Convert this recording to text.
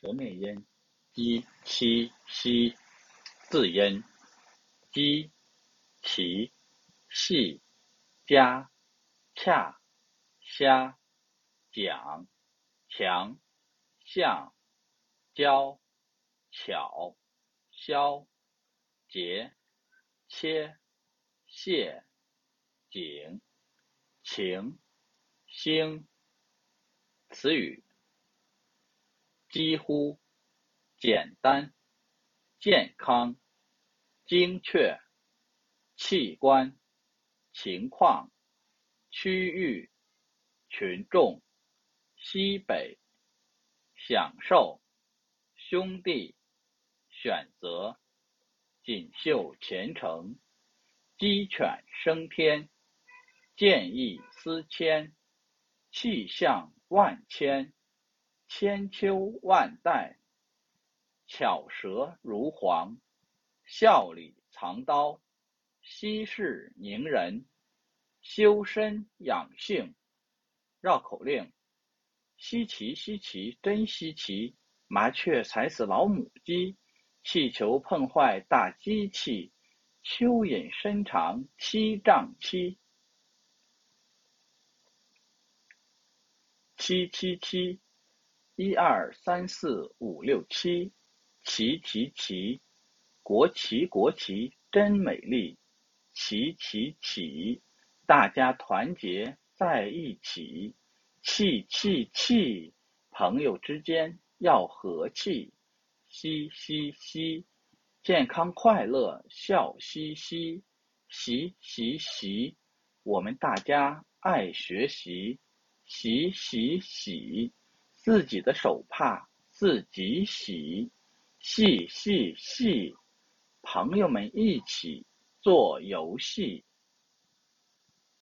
舌面音，鸡、七、西，字音，鸡、齐、细、家、恰、虾、讲、强、项、交、巧、消、节、切、谢、景、情、兴。词语。几乎，简单，健康，精确，器官，情况，区域，群众，西北，享受，兄弟，选择，锦绣前程，鸡犬升天，见异思迁，气象万千。千秋万代，巧舌如簧，笑里藏刀，息事宁人，修身养性。绕口令：稀奇稀奇，真稀奇！麻雀踩死老母鸡，气球碰坏大机器，蚯蚓身长七丈七。七七七。一二三四五六七，齐齐齐，国旗国旗真美丽，齐齐齐，大家团结在一起，气气气，朋友之间要和气，嘻嘻嘻，健康快乐笑嘻嘻，习习习，我们大家爱学习，习习习。自己的手帕自己洗，细细细，朋友们一起做游戏。